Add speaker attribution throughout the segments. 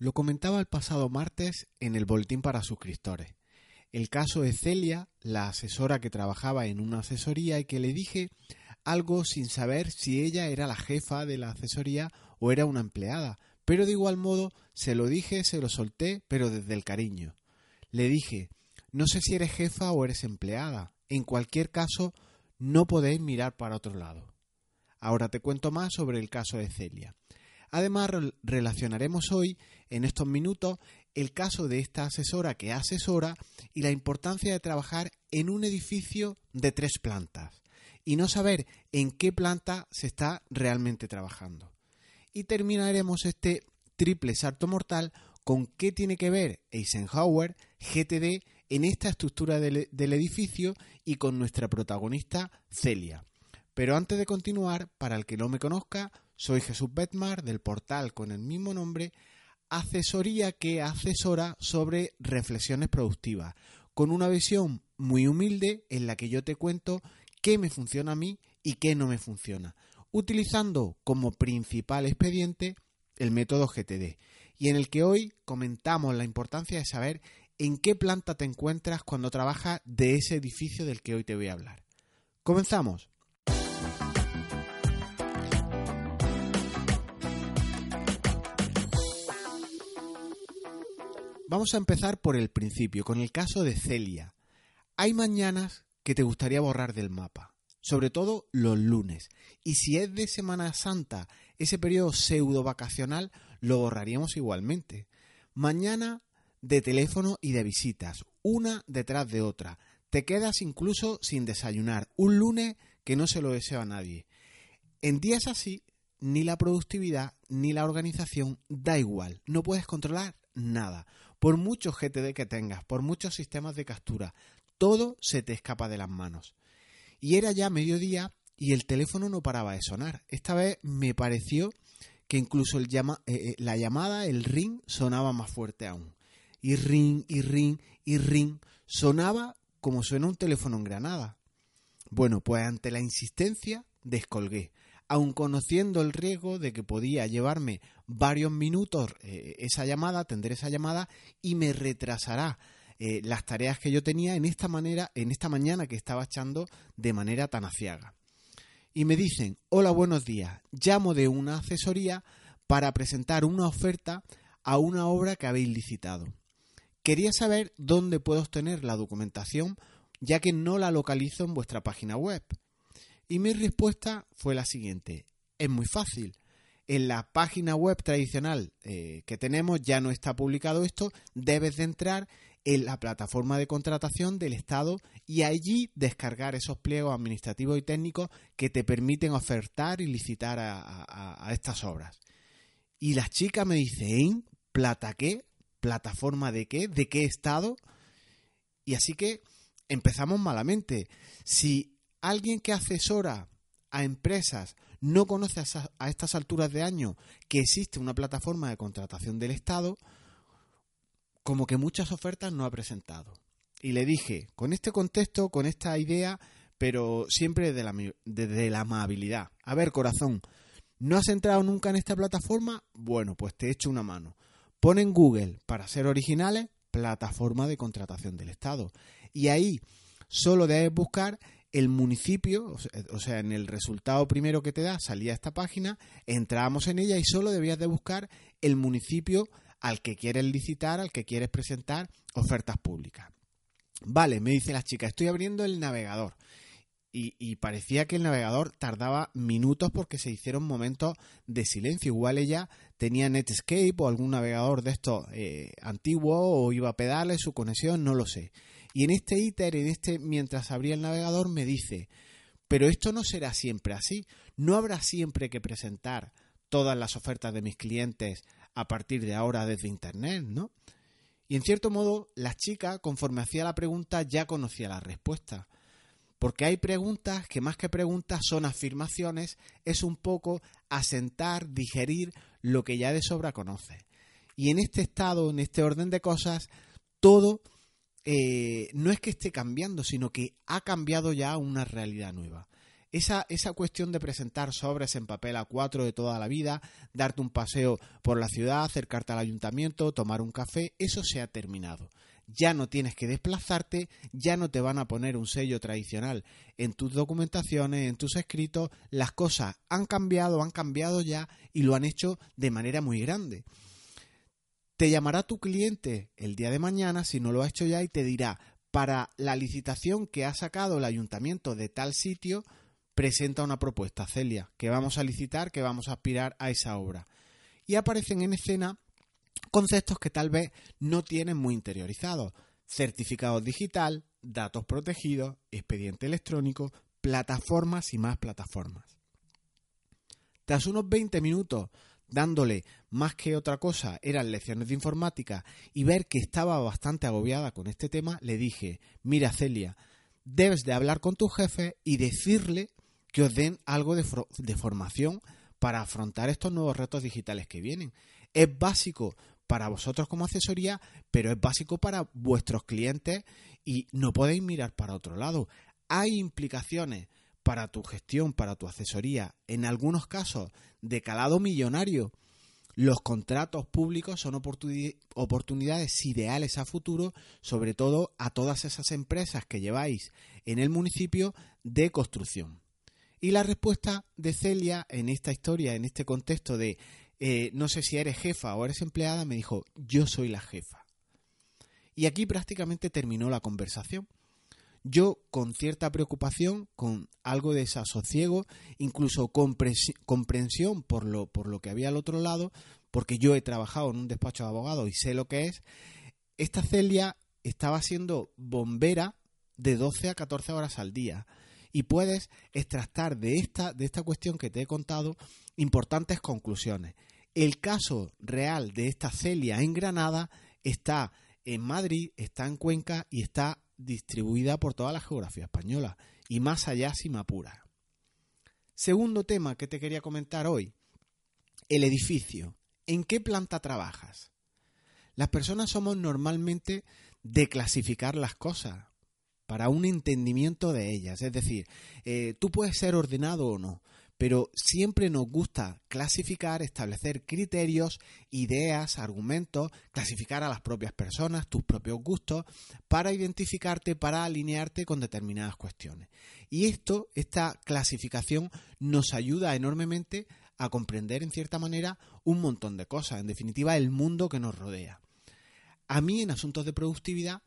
Speaker 1: Lo comentaba el pasado martes en el boletín para suscriptores. El caso de Celia, la asesora que trabajaba en una asesoría y que le dije algo sin saber si ella era la jefa de la asesoría o era una empleada, pero de igual modo se lo dije, se lo solté, pero desde el cariño. Le dije, no sé si eres jefa o eres empleada, en cualquier caso no podéis mirar para otro lado. Ahora te cuento más sobre el caso de Celia. Además, relacionaremos hoy, en estos minutos, el caso de esta asesora que asesora y la importancia de trabajar en un edificio de tres plantas y no saber en qué planta se está realmente trabajando. Y terminaremos este triple salto mortal con qué tiene que ver Eisenhower, GTD, en esta estructura del, del edificio y con nuestra protagonista Celia. Pero antes de continuar, para el que no me conozca, soy Jesús Betmar del portal con el mismo nombre, asesoría que asesora sobre reflexiones productivas, con una visión muy humilde en la que yo te cuento qué me funciona a mí y qué no me funciona, utilizando como principal expediente el método GTD, y en el que hoy comentamos la importancia de saber en qué planta te encuentras cuando trabajas de ese edificio del que hoy te voy a hablar. Comenzamos. Vamos a empezar por el principio, con el caso de Celia. Hay mañanas que te gustaría borrar del mapa, sobre todo los lunes. Y si es de Semana Santa, ese periodo pseudo vacacional, lo borraríamos igualmente. Mañana de teléfono y de visitas, una detrás de otra. Te quedas incluso sin desayunar. Un lunes que no se lo deseo a nadie. En días así, ni la productividad ni la organización da igual. No puedes controlar nada. Por muchos GTD que tengas, por muchos sistemas de captura, todo se te escapa de las manos. Y era ya mediodía y el teléfono no paraba de sonar. Esta vez me pareció que incluso el llama, eh, eh, la llamada, el ring, sonaba más fuerte aún. Y ring, y ring, y ring. Sonaba como suena un teléfono en Granada. Bueno, pues ante la insistencia descolgué aun conociendo el riesgo de que podía llevarme varios minutos eh, esa llamada, atender esa llamada y me retrasará eh, las tareas que yo tenía en esta manera, en esta mañana que estaba echando de manera tan aciaga. Y me dicen, hola, buenos días, llamo de una asesoría para presentar una oferta a una obra que habéis licitado. Quería saber dónde puedo obtener la documentación ya que no la localizo en vuestra página web. Y mi respuesta fue la siguiente. Es muy fácil. En la página web tradicional eh, que tenemos ya no está publicado esto. Debes de entrar en la plataforma de contratación del Estado y allí descargar esos pliegos administrativos y técnicos que te permiten ofertar y licitar a, estas obras. Y las chicas me dicen, ¿plata qué? ¿Plataforma de qué? ¿De qué Estado? Y así que empezamos malamente. Si alguien que asesora a empresas no conoce a, estas alturas de año que existe una plataforma de contratación del Estado, como que muchas ofertas no ha presentado. Y le dije, con este contexto, con esta idea, pero siempre desde la, desde la amabilidad. A ver, corazón, ¿no has entrado nunca en esta plataforma? Bueno, pues te echo una mano. Pon en Google, para ser originales, plataforma de contratación del Estado. Y ahí solo debes buscar el municipio, o sea, en el resultado primero que te da, salía esta página, entrábamos en ella y solo debías de buscar el municipio al que quieres licitar, al que quieres presentar ofertas públicas. Vale, me dice la chica, estoy abriendo el navegador. Y, parecía que el navegador tardaba minutos porque se hicieron momentos de silencio. Igual ella tenía Netscape o algún navegador de estos eh, antiguo o iba a pedales su conexión, no lo sé. Y en este íter, en este, mientras abría el navegador, me dice, pero esto no será siempre así. No habrá siempre que presentar todas las ofertas de mis clientes a partir de ahora desde Internet, ¿no? Y en cierto modo, la chica, conforme hacía la pregunta, ya conocía la respuesta. Porque hay preguntas que más que preguntas son afirmaciones, es un poco asentar, digerir lo que ya de sobra conoces. Y en este estado, en este orden de cosas, todo eh, no es que esté cambiando, sino que ha cambiado ya una realidad nueva. Esa, esa cuestión de presentar sobres en papel a cuatro de toda la vida, darte un paseo por la ciudad, acercarte al ayuntamiento, tomar un café, eso se ha terminado. Ya no tienes que desplazarte, ya no te van a poner un sello tradicional en tus documentaciones, en tus escritos. Las cosas han cambiado, han cambiado ya y lo han hecho de manera muy grande. Te llamará tu cliente el día de mañana, si no lo ha hecho ya, y te dirá, para la licitación que ha sacado el ayuntamiento de tal sitio, presenta una propuesta, Celia, que vamos a licitar, que vamos a aspirar a esa obra. Y aparecen en escena conceptos que tal vez no tienen muy interiorizados. Certificado digital, datos protegidos, expediente electrónico, plataformas y más plataformas. Tras unos 20 minutos dándole más que otra cosa, eran lecciones de informática y ver que estaba bastante agobiada con este tema, le dije, mira Celia, debes de hablar con tu jefe y decirle que os den algo de, formación para afrontar estos nuevos retos digitales que vienen. Es básico para vosotros como asesoría, pero es básico para vuestros clientes y no podéis mirar para otro lado. Hay implicaciones para tu gestión, para tu asesoría, en algunos casos de calado millonario. Los contratos públicos son oportunidades ideales a futuro, sobre todo a todas esas empresas que lleváis en el municipio de construcción. Y la respuesta de Celia en esta historia, en este contexto de eh, no sé si eres jefa o eres empleada, me dijo, yo soy la jefa. Y aquí prácticamente terminó la conversación. Yo, con cierta preocupación, con algo de desasosiego, incluso comprensión por lo, por lo que había al otro lado, porque yo he trabajado en un despacho de abogados y sé lo que es, esta Celia estaba siendo bombera de 12 a 14 horas al día y puedes extractar de esta, de esta cuestión que te he contado importantes conclusiones. El caso real de esta Celia en Granada está en Madrid, está en Cuenca y está distribuida por toda la geografía española y más allá si me apura. Segundo tema que te quería comentar hoy, el edificio. ¿En qué planta trabajas? Las personas somos normalmente de clasificar las cosas para un entendimiento de ellas. Es decir, eh, tú puedes ser ordenado o no, pero siempre nos gusta clasificar, establecer criterios, ideas, argumentos, clasificar a las propias personas, tus propios gustos, para identificarte, para alinearte con determinadas cuestiones. Y esto, esta clasificación, nos ayuda enormemente a comprender en cierta manera un montón de cosas, en definitiva el mundo que nos rodea. A mí en asuntos de productividad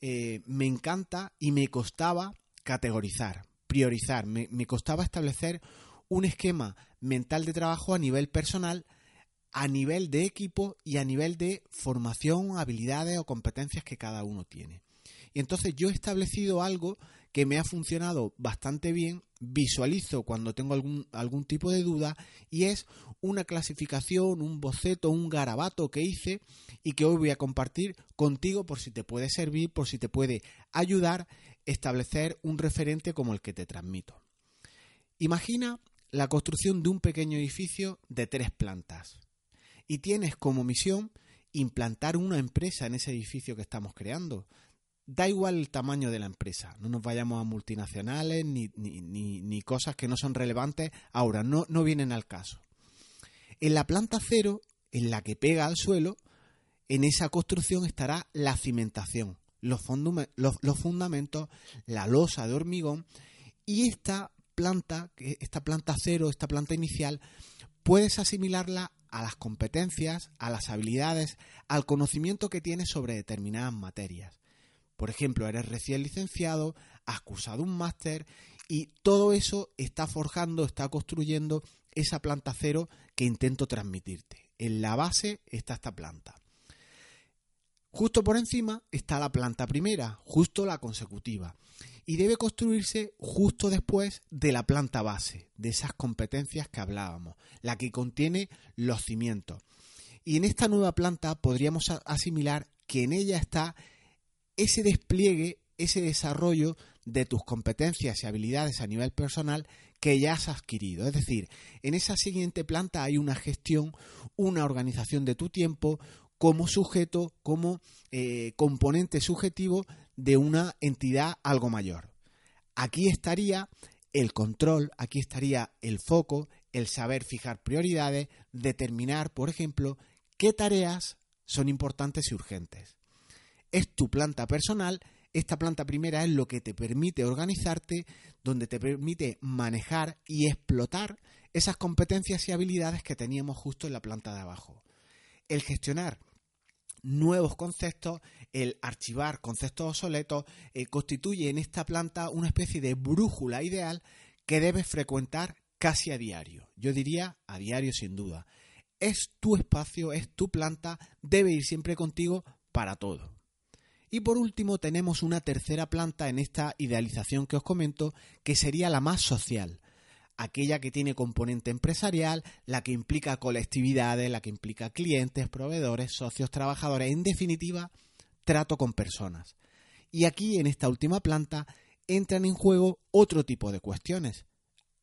Speaker 1: eh, me encanta y me costaba categorizar, priorizar, me, me costaba establecer un esquema mental de trabajo a nivel personal, a nivel de equipo y a nivel de formación, habilidades o competencias que cada uno tiene. Y entonces yo he establecido algo que me ha funcionado bastante bien, visualizo cuando tengo algún, algún tipo de duda y es una clasificación, un boceto, un garabato que hice y que hoy voy a compartir contigo por si te puede servir, por si te puede ayudar establecer un referente como el que te transmito. Imagina la construcción de un pequeño edificio de tres plantas. Y tienes como misión implantar una empresa en ese edificio que estamos creando, da igual el tamaño de la empresa, no nos vayamos a multinacionales ni, ni, cosas que no son relevantes ahora, no, no vienen al caso. En la planta cero, en la que pega al suelo, en esa construcción estará la cimentación, los, los fundamentos, la losa de hormigón y esta planta, esta planta cero, esta planta inicial, puedes asimilarla a las competencias, a las habilidades, al conocimiento que tienes sobre determinadas materias. Por ejemplo, eres recién licenciado, has cursado un máster y todo eso está forjando, está construyendo esa planta cero que intento transmitirte. En la base está esta planta. Justo por encima está la planta primera, justo la consecutiva. Y debe construirse justo después de la planta base, de esas competencias que hablábamos, la que contiene los cimientos. Y en esta nueva planta podríamos asimilar que en ella está ese despliegue, ese desarrollo de tus competencias y habilidades a nivel personal que ya has adquirido. Es decir, en esa siguiente planta hay una gestión, una organización de tu tiempo como sujeto, como eh, componente subjetivo de una entidad algo mayor. Aquí estaría el control, aquí estaría el foco, el saber fijar prioridades, determinar, por ejemplo, qué tareas son importantes y urgentes. Es tu planta personal esta planta primera es lo que te permite organizarte, donde te permite manejar y explotar esas competencias y habilidades que teníamos justo en la planta de abajo. El gestionar nuevos conceptos, el archivar conceptos obsoletos, eh, constituye en esta planta una especie de brújula ideal que debes frecuentar casi a diario. Yo diría a diario sin duda. Es tu espacio, es tu planta, debe ir siempre contigo para todo. Y por último tenemos una tercera planta en esta idealización que os comento, que sería la más social, aquella que tiene componente empresarial, la que implica colectividades, la que implica clientes, proveedores, socios, trabajadores, en definitiva, trato con personas. Y aquí, en esta última planta, entran en juego otro tipo de cuestiones.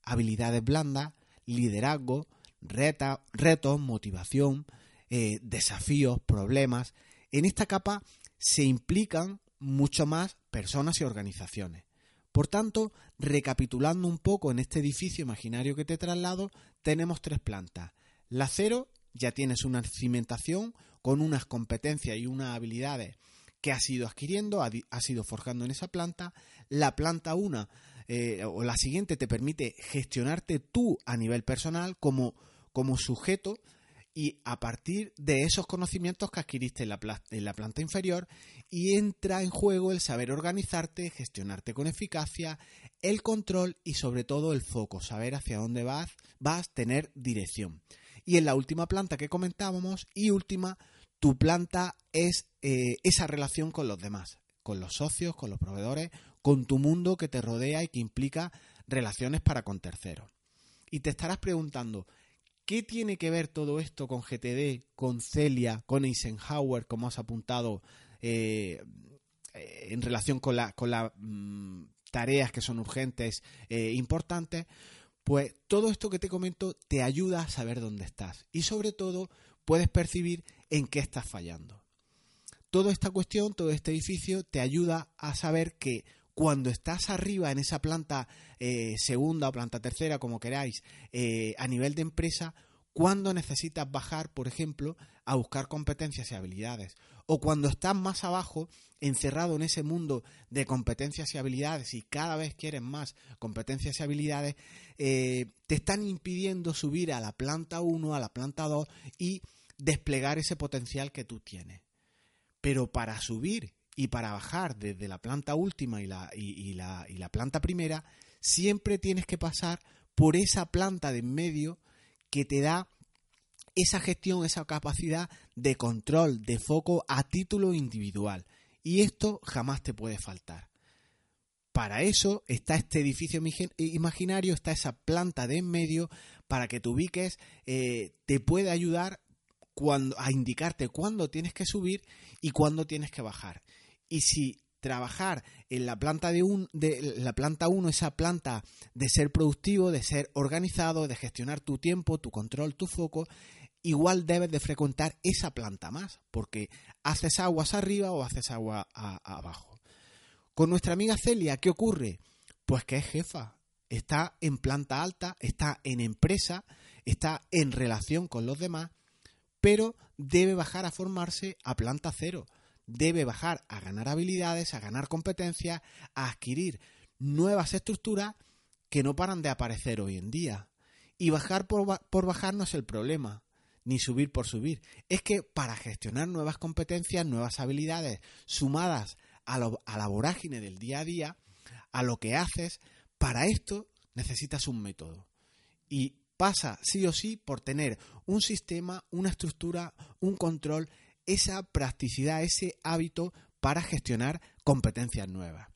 Speaker 1: Habilidades blandas, liderazgo, retos, motivación, eh, desafíos, problemas. En esta capa se implican mucho más personas y organizaciones. Por tanto, recapitulando un poco en este edificio imaginario que te traslado, tenemos tres plantas. La cero ya tienes una cimentación con unas competencias y unas habilidades que has ido adquiriendo, has ido forjando en esa planta. La planta 1 eh, o la siguiente te permite gestionarte tú a nivel personal como, como sujeto y a partir de esos conocimientos que adquiriste en la, planta inferior y entra en juego el saber organizarte, gestionarte con eficacia, el control y sobre todo el foco, saber hacia dónde vas, vas, tener dirección. Y en la última planta que comentábamos y última, tu planta es eh, esa relación con los demás, con los socios, con los proveedores, con tu mundo que te rodea y que implica relaciones para con terceros. Y te estarás preguntando, ¿Qué tiene que ver todo esto con GTD, con Celia, con Eisenhower, como has apuntado, eh, eh, en relación con las mm, tareas que son urgentes, e importantes? Pues todo esto que te comento te ayuda a saber dónde estás y sobre todo puedes percibir en qué estás fallando. Toda esta cuestión, todo este edificio te ayuda a saber que cuando estás arriba en esa planta eh, segunda o planta tercera, como queráis, eh, a nivel de empresa, cuando necesitas bajar, por ejemplo, a buscar competencias y habilidades. O cuando estás más abajo, encerrado en ese mundo de competencias y habilidades y cada vez quieres más competencias y habilidades, eh, te están impidiendo subir a la planta 1, a la planta 2 y desplegar ese potencial que tú tienes. Pero para subir y para bajar desde la planta última y la, y, la, y la planta primera, siempre tienes que pasar por esa planta de en medio que te da esa gestión, esa capacidad de control, de foco a título individual. Y esto jamás te puede faltar. Para eso está este edificio imaginario, está esa planta de en medio para que te ubiques, eh, te puede ayudar cuando, a indicarte cuándo tienes que subir y cuándo tienes que bajar. Y si trabajar en la planta de, un, de la planta 1, esa planta de ser productivo, de ser organizado, de gestionar tu tiempo, tu control, tu foco, igual debes de frecuentar esa planta más, porque haces aguas arriba o haces agua abajo. Con nuestra amiga Celia, ¿qué ocurre? Pues que es jefa, está en planta alta, está en empresa, está en relación con los demás, pero debe bajar a formarse a planta cero debe bajar a ganar habilidades, a ganar competencias, a adquirir nuevas estructuras que no paran de aparecer hoy en día. Y bajar por, bajar no es el problema, ni subir por subir. Es que para gestionar nuevas competencias, nuevas habilidades, sumadas a, a la vorágine del día a día, a lo que haces, para esto necesitas un método. Y pasa sí o sí por tener un sistema, una estructura, un control esa practicidad, ese hábito para gestionar competencias nuevas.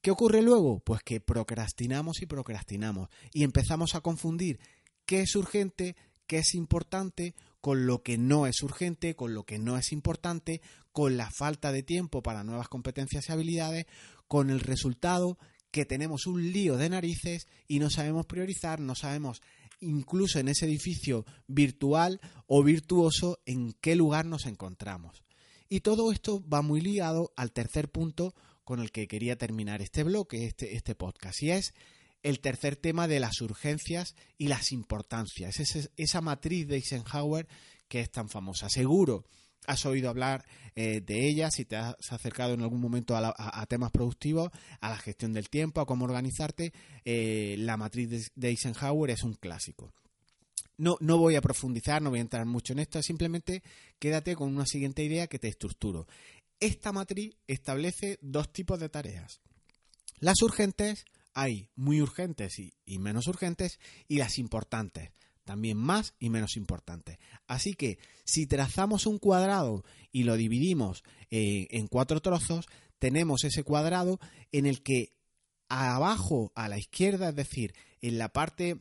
Speaker 1: ¿Qué ocurre luego? Pues que procrastinamos y procrastinamos y empezamos a confundir qué es urgente, qué es importante con lo que no es urgente, con lo que no es importante, con la falta de tiempo para nuevas competencias y habilidades, con el resultado que tenemos un lío de narices y no sabemos priorizar, no sabemos incluso en ese edificio virtual o virtuoso en qué lugar nos encontramos. Y todo esto va muy ligado al tercer punto con el que quería terminar este bloque, este, este podcast, y es el tercer tema de las urgencias y las importancias, es esa matriz de Eisenhower que es tan famosa. Seguro has oído hablar eh, de ella, si te has acercado en algún momento a, temas productivos, a la gestión del tiempo, a cómo organizarte, eh, la matriz de, Eisenhower es un clásico. No, no voy a profundizar, no voy a entrar mucho en esto, simplemente quédate con una siguiente idea que te estructuro. Esta matriz establece dos tipos de tareas. Las urgentes, hay muy urgentes y menos urgentes, y las importantes también más y menos importantes. Así que si trazamos un cuadrado y lo dividimos eh, en cuatro trozos, tenemos ese cuadrado en el que abajo a la izquierda, es decir, en la parte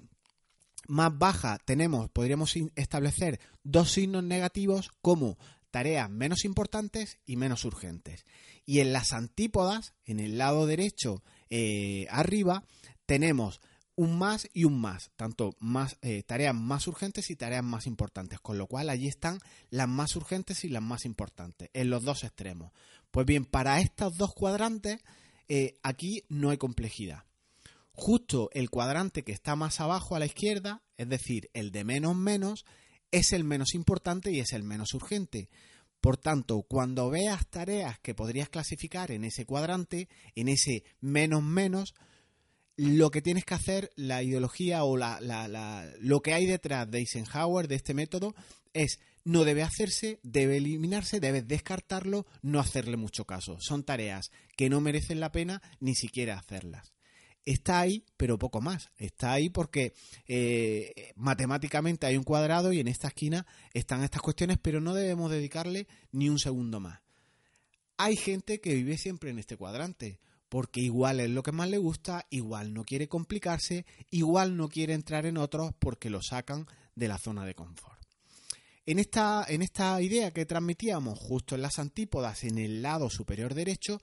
Speaker 1: más baja tenemos, podríamos establecer dos signos negativos como tareas menos importantes y menos urgentes. Y en las antípodas, en el lado derecho eh, arriba, tenemos un más y un más, tanto más eh, tareas más urgentes y tareas más importantes, con lo cual allí están las más urgentes y las más importantes, en los dos extremos. Pues bien, para estos dos cuadrantes, eh, aquí no hay complejidad. Justo el cuadrante que está más abajo a la izquierda, es decir, el de menos menos, es el menos importante y es el menos urgente. Por tanto, cuando veas tareas que podrías clasificar en ese cuadrante, en ese menos menos, lo que tienes que hacer, la ideología o la, lo que hay detrás de Eisenhower, de este método, es no debe hacerse, debe eliminarse, debes descartarlo, no hacerle mucho caso. Son tareas que no merecen la pena ni siquiera hacerlas. Está ahí, pero poco más. Está ahí porque eh, matemáticamente hay un cuadrado y en esta esquina están estas cuestiones, pero no debemos dedicarle ni un segundo más. Hay gente que vive siempre en este cuadrante porque igual es lo que más le gusta, igual no quiere complicarse, igual no quiere entrar en otros porque lo sacan de la zona de confort. En esta, en esta idea que transmitíamos justo en las antípodas, en el lado superior derecho,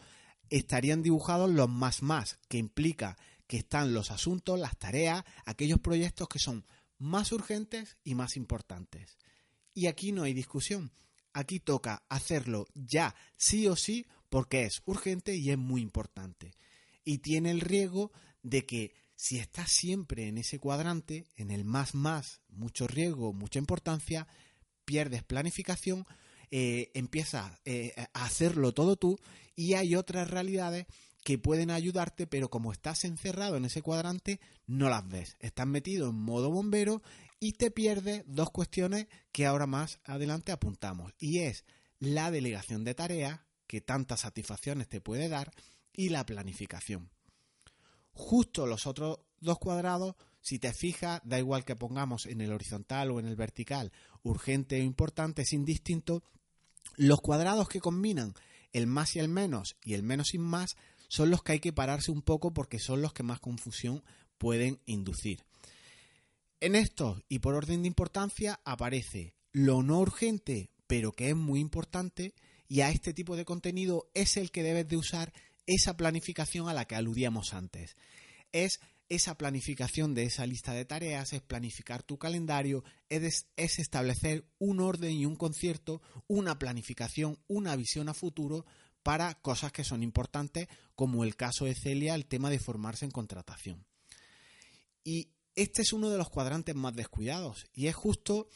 Speaker 1: estarían dibujados los más más, que implica que están los asuntos, las tareas, aquellos proyectos que son más urgentes y más importantes. Y aquí no hay discusión. Aquí toca hacerlo ya, sí o sí, porque es urgente y es muy importante. Y tiene el riesgo de que si estás siempre en ese cuadrante, en el más más, mucho riesgo, mucha importancia, pierdes planificación, eh, empiezas eh, a hacerlo todo tú y hay otras realidades que pueden ayudarte, pero como estás encerrado en ese cuadrante, no las ves. Estás metido en modo bombero y te pierdes dos cuestiones que ahora más adelante apuntamos. Y es la delegación de tareas, que tantas satisfacciones te puede dar y la planificación. Justo los otros dos cuadrados, si te fijas, da igual que pongamos en el horizontal o en el vertical, urgente o importante, es indistinto, los cuadrados que combinan el más y el menos y el menos sin más son los que hay que pararse un poco porque son los que más confusión pueden inducir. En estos y por orden de importancia aparece lo no urgente pero que es muy importante y a este tipo de contenido es el que debes de usar esa planificación a la que aludíamos antes. Es esa planificación de esa lista de tareas, es planificar tu calendario, es, es, establecer un orden y un concierto, una planificación, una visión a futuro para cosas que son importantes, como el caso de Celia, el tema de formarse en contratación. Y este es uno de los cuadrantes más descuidados y es justo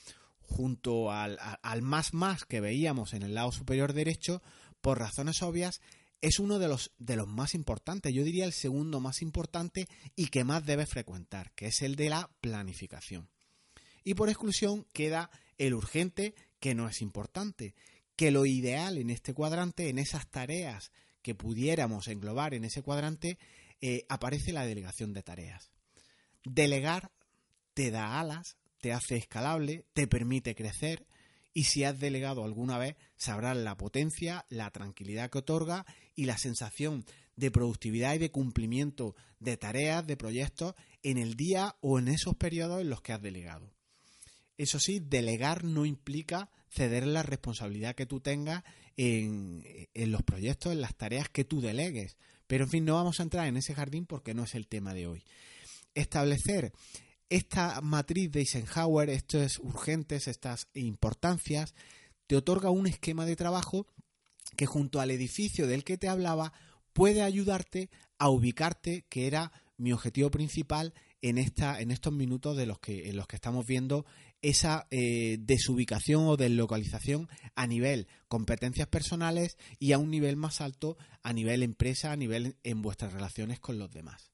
Speaker 1: junto al, más más que veíamos en el lado superior derecho, por razones obvias, es uno de los, de los más importantes, yo diría el segundo más importante y que más debe frecuentar, que es el de la planificación. Y por exclusión queda el urgente, que no es importante, que lo ideal en este cuadrante, en esas tareas que pudiéramos englobar en ese cuadrante, eh, aparece la delegación de tareas. Delegar te da alas, te hace escalable, te permite crecer y si has delegado alguna vez sabrás la potencia, la tranquilidad que otorga y la sensación de productividad y de cumplimiento de tareas, de proyectos en el día o en esos periodos en los que has delegado. Eso sí, delegar no implica ceder la responsabilidad que tú tengas en, en, los proyectos, en las tareas que tú delegues. Pero en fin, no vamos a entrar en ese jardín porque no es el tema de hoy. Establecer esta matriz de Eisenhower, estos urgentes, estas importancias, te otorga un esquema de trabajo que junto al edificio del que te hablaba puede ayudarte a ubicarte, que era mi objetivo principal en, esta, en estos minutos de los que, en los que estamos viendo esa eh, desubicación o deslocalización a nivel competencias personales y a un nivel más alto a nivel empresa, a nivel en vuestras relaciones con los demás.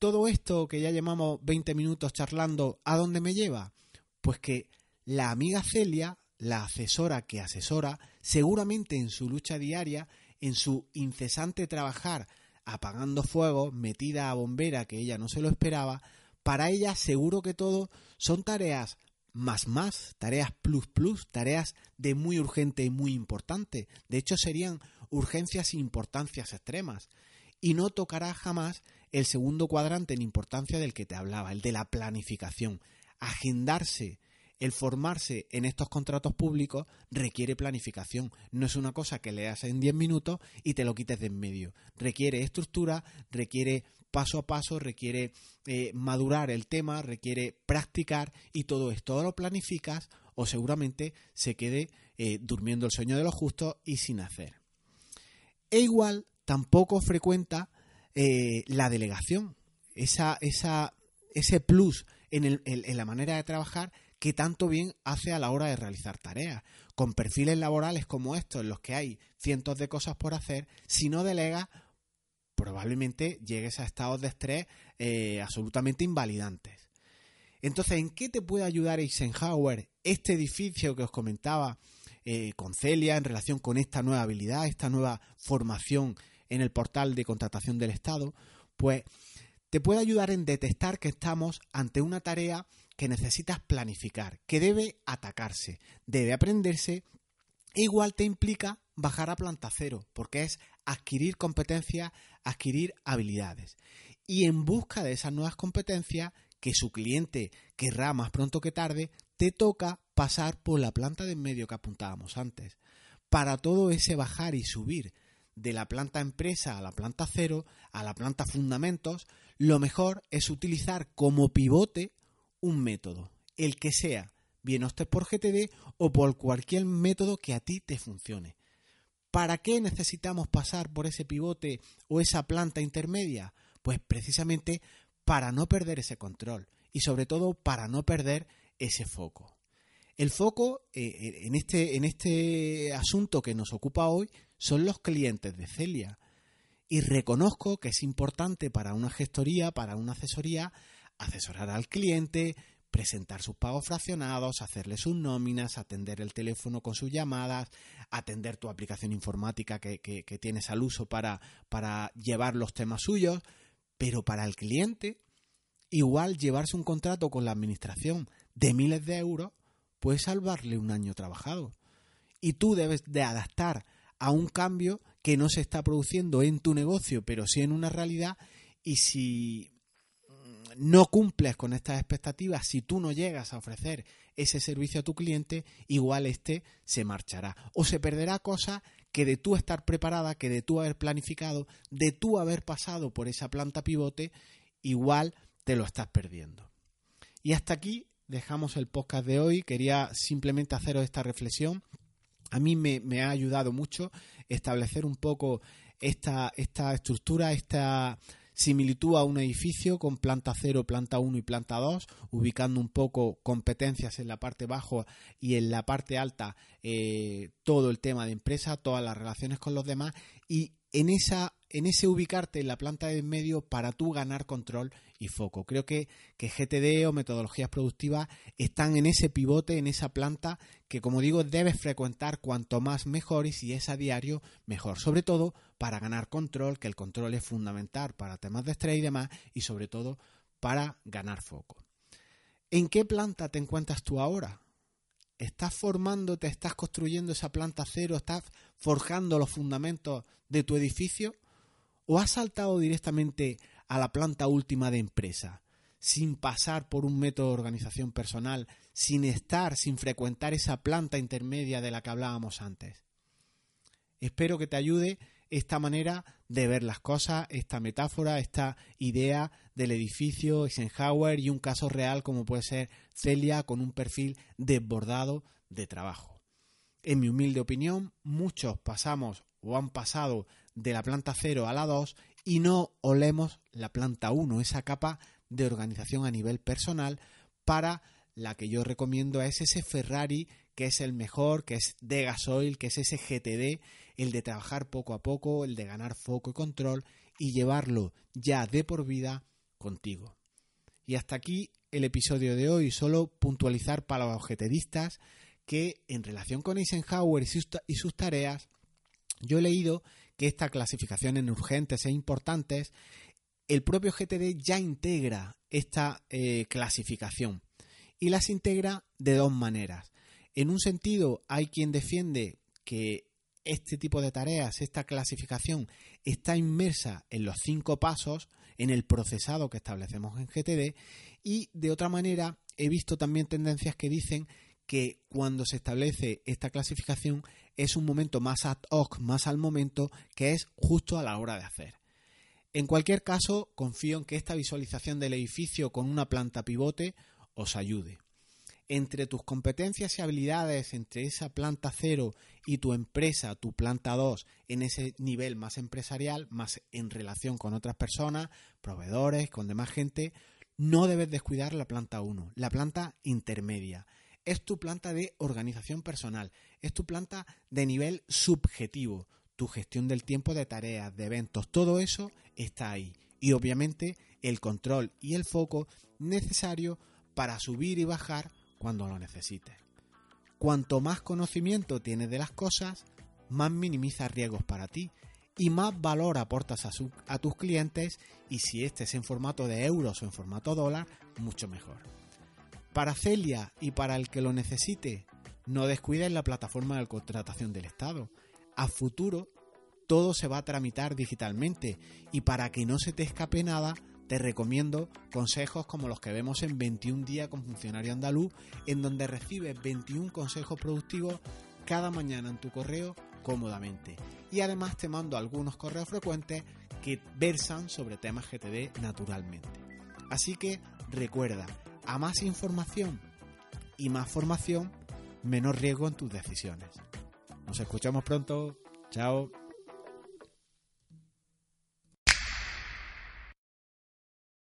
Speaker 1: Todo esto que ya llamamos 20 minutos charlando, ¿a dónde me lleva? Pues que la amiga Celia, la asesora que asesora, seguramente en su lucha diaria, en su incesante trabajar apagando fuego, metida a bombera que ella no se lo esperaba, para ella seguro que todo son tareas más más, tareas plus plus, tareas de muy urgente y muy importante. De hecho serían urgencias e importancias extremas. Y no tocará jamás el segundo cuadrante en importancia del que te hablaba, el de la planificación. Agendarse el formarse en estos contratos públicos requiere planificación. No es una cosa que leas en 10 minutos y te lo quites de en medio. Requiere estructura, requiere paso a paso, requiere eh, madurar el tema, requiere practicar y todo esto lo planificas o seguramente se quede eh, durmiendo el sueño de los justos y sin hacer. E igual tampoco frecuenta eh, la delegación, esa, esa, ese plus en, en la manera de trabajar que tanto bien hace a la hora de realizar tareas. Con perfiles laborales como estos, en los que hay cientos de cosas por hacer, si no delegas, probablemente llegues a estados de estrés eh, absolutamente invalidantes. Entonces, ¿en qué te puede ayudar Eisenhower, este edificio que os comentaba eh, con Celia en relación con esta nueva habilidad, esta nueva formación en el portal de contratación del Estado? Pues te puede ayudar en detectar que estamos ante una tarea que necesitas planificar, que debe atacarse, debe aprenderse, igual te implica bajar a planta cero, porque es adquirir competencias, adquirir habilidades. Y en busca de esas nuevas competencias, que su cliente querrá más pronto que tarde, te toca pasar por la planta de en medio que apuntábamos antes. Para todo ese bajar y subir de la planta empresa a la planta cero, a la planta fundamentos, lo mejor es utilizar como pivote un método, el que sea, bien estés por GTD o por cualquier método que a ti te funcione. ¿Para qué necesitamos pasar por ese pivote o esa planta intermedia? Pues precisamente para no perder ese control y sobre todo para no perder ese foco. El foco eh, en, este, en este asunto que nos ocupa hoy son los clientes de Celia. Y reconozco que es importante para una gestoría, para una asesoría, asesorar al cliente, presentar sus pagos fraccionados, hacerle sus nóminas, atender el teléfono con sus llamadas, atender tu aplicación informática que, tienes al uso para, para llevar los temas suyos, pero para el cliente, igual llevarse un contrato con la administración de miles de euros puede salvarle un año trabajado. Y tú debes de adaptar a un cambio que no se está produciendo en tu negocio, pero sí en una realidad, y si no cumples con estas expectativas, si tú no llegas a ofrecer ese servicio a tu cliente, igual este se marchará o se perderá cosas que de tú estar preparada, que de tú haber planificado, de tú haber pasado por esa planta pivote, igual te lo estás perdiendo. Y hasta aquí dejamos el podcast de hoy. Quería simplemente haceros esta reflexión. A mí me, ha ayudado mucho establecer un poco esta, esta estructura, esta similitud a un edificio con planta 0, planta 1 y planta 2, ubicando un poco competencias en la parte baja y en la parte alta eh, todo el tema de empresa, todas las relaciones con los demás y en esa en ese ubicarte en la planta de en medio para tú ganar control y foco. Creo que, que GTD o metodologías productivas están en ese pivote, en esa planta que, como digo, debes frecuentar cuanto más mejor y si es a diario, mejor. Sobre todo para ganar control, que el control es fundamental para temas de estrés y demás, y sobre todo para ganar foco. ¿En qué planta te encuentras tú ahora? ¿Estás formándote, estás construyendo esa planta cero, estás forjando los fundamentos de tu edificio? ¿O has saltado directamente a la planta última de empresa? sin pasar por un método de organización personal, sin estar, sin frecuentar esa planta intermedia de la que hablábamos antes. Espero que te ayude esta manera de ver las cosas, esta metáfora, esta idea del edificio Eisenhower y un caso real como puede ser Celia con un perfil desbordado de trabajo. En mi humilde opinión, muchos pasamos o han pasado de la planta 0 a la 2 y no olemos la planta 1, esa capa de organización a nivel personal para la que yo recomiendo es ese Ferrari que es el mejor, que es de gasoil, que es ese GTD, el de trabajar poco a poco, el de ganar foco y control y llevarlo ya de por vida contigo. Y hasta aquí el episodio de hoy, solo puntualizar para los GTDistas que en relación con Eisenhower y sus tareas, yo he leído que esta clasificación en urgentes e importantes, el propio GTD ya integra esta eh, clasificación y las integra de dos maneras. En un sentido, hay quien defiende que este tipo de tareas, esta clasificación, está inmersa en los cinco pasos, en el procesado que establecemos en GTD, y de otra manera he visto también tendencias que dicen que cuando se establece esta clasificación es un momento más ad hoc, más al momento, que es justo a la hora de hacer. En cualquier caso, confío en que esta visualización del edificio con una planta pivote os ayude. Entre tus competencias y habilidades, entre esa planta cero y tu empresa, tu planta 2, en ese nivel más empresarial, más en relación con otras personas, proveedores, con demás gente, no debes descuidar la planta 1, la planta intermedia. Es tu planta de organización personal, es tu planta de nivel subjetivo, tu gestión del tiempo de tareas, de eventos, todo eso está ahí. Y obviamente el control y el foco necesario para subir y bajar cuando lo necesites. Cuanto más conocimiento tienes de las cosas, más minimizas riesgos para ti y más valor aportas a, tus clientes y si este es en formato de euros o en formato dólar, mucho mejor. Para Celia y para el que lo necesite, no descuides la plataforma de contratación del Estado. A futuro, todo se va a tramitar digitalmente y para que no se te escape nada, te recomiendo consejos como los que vemos en 21 días con funcionario andaluz, en donde recibes 21 consejos productivos cada mañana en tu correo cómodamente. Y además te mando algunos correos frecuentes que versan sobre temas GTD naturalmente. Así que recuerda, a más información y más formación, menos riesgo en tus decisiones. Nos escuchamos pronto. Chao.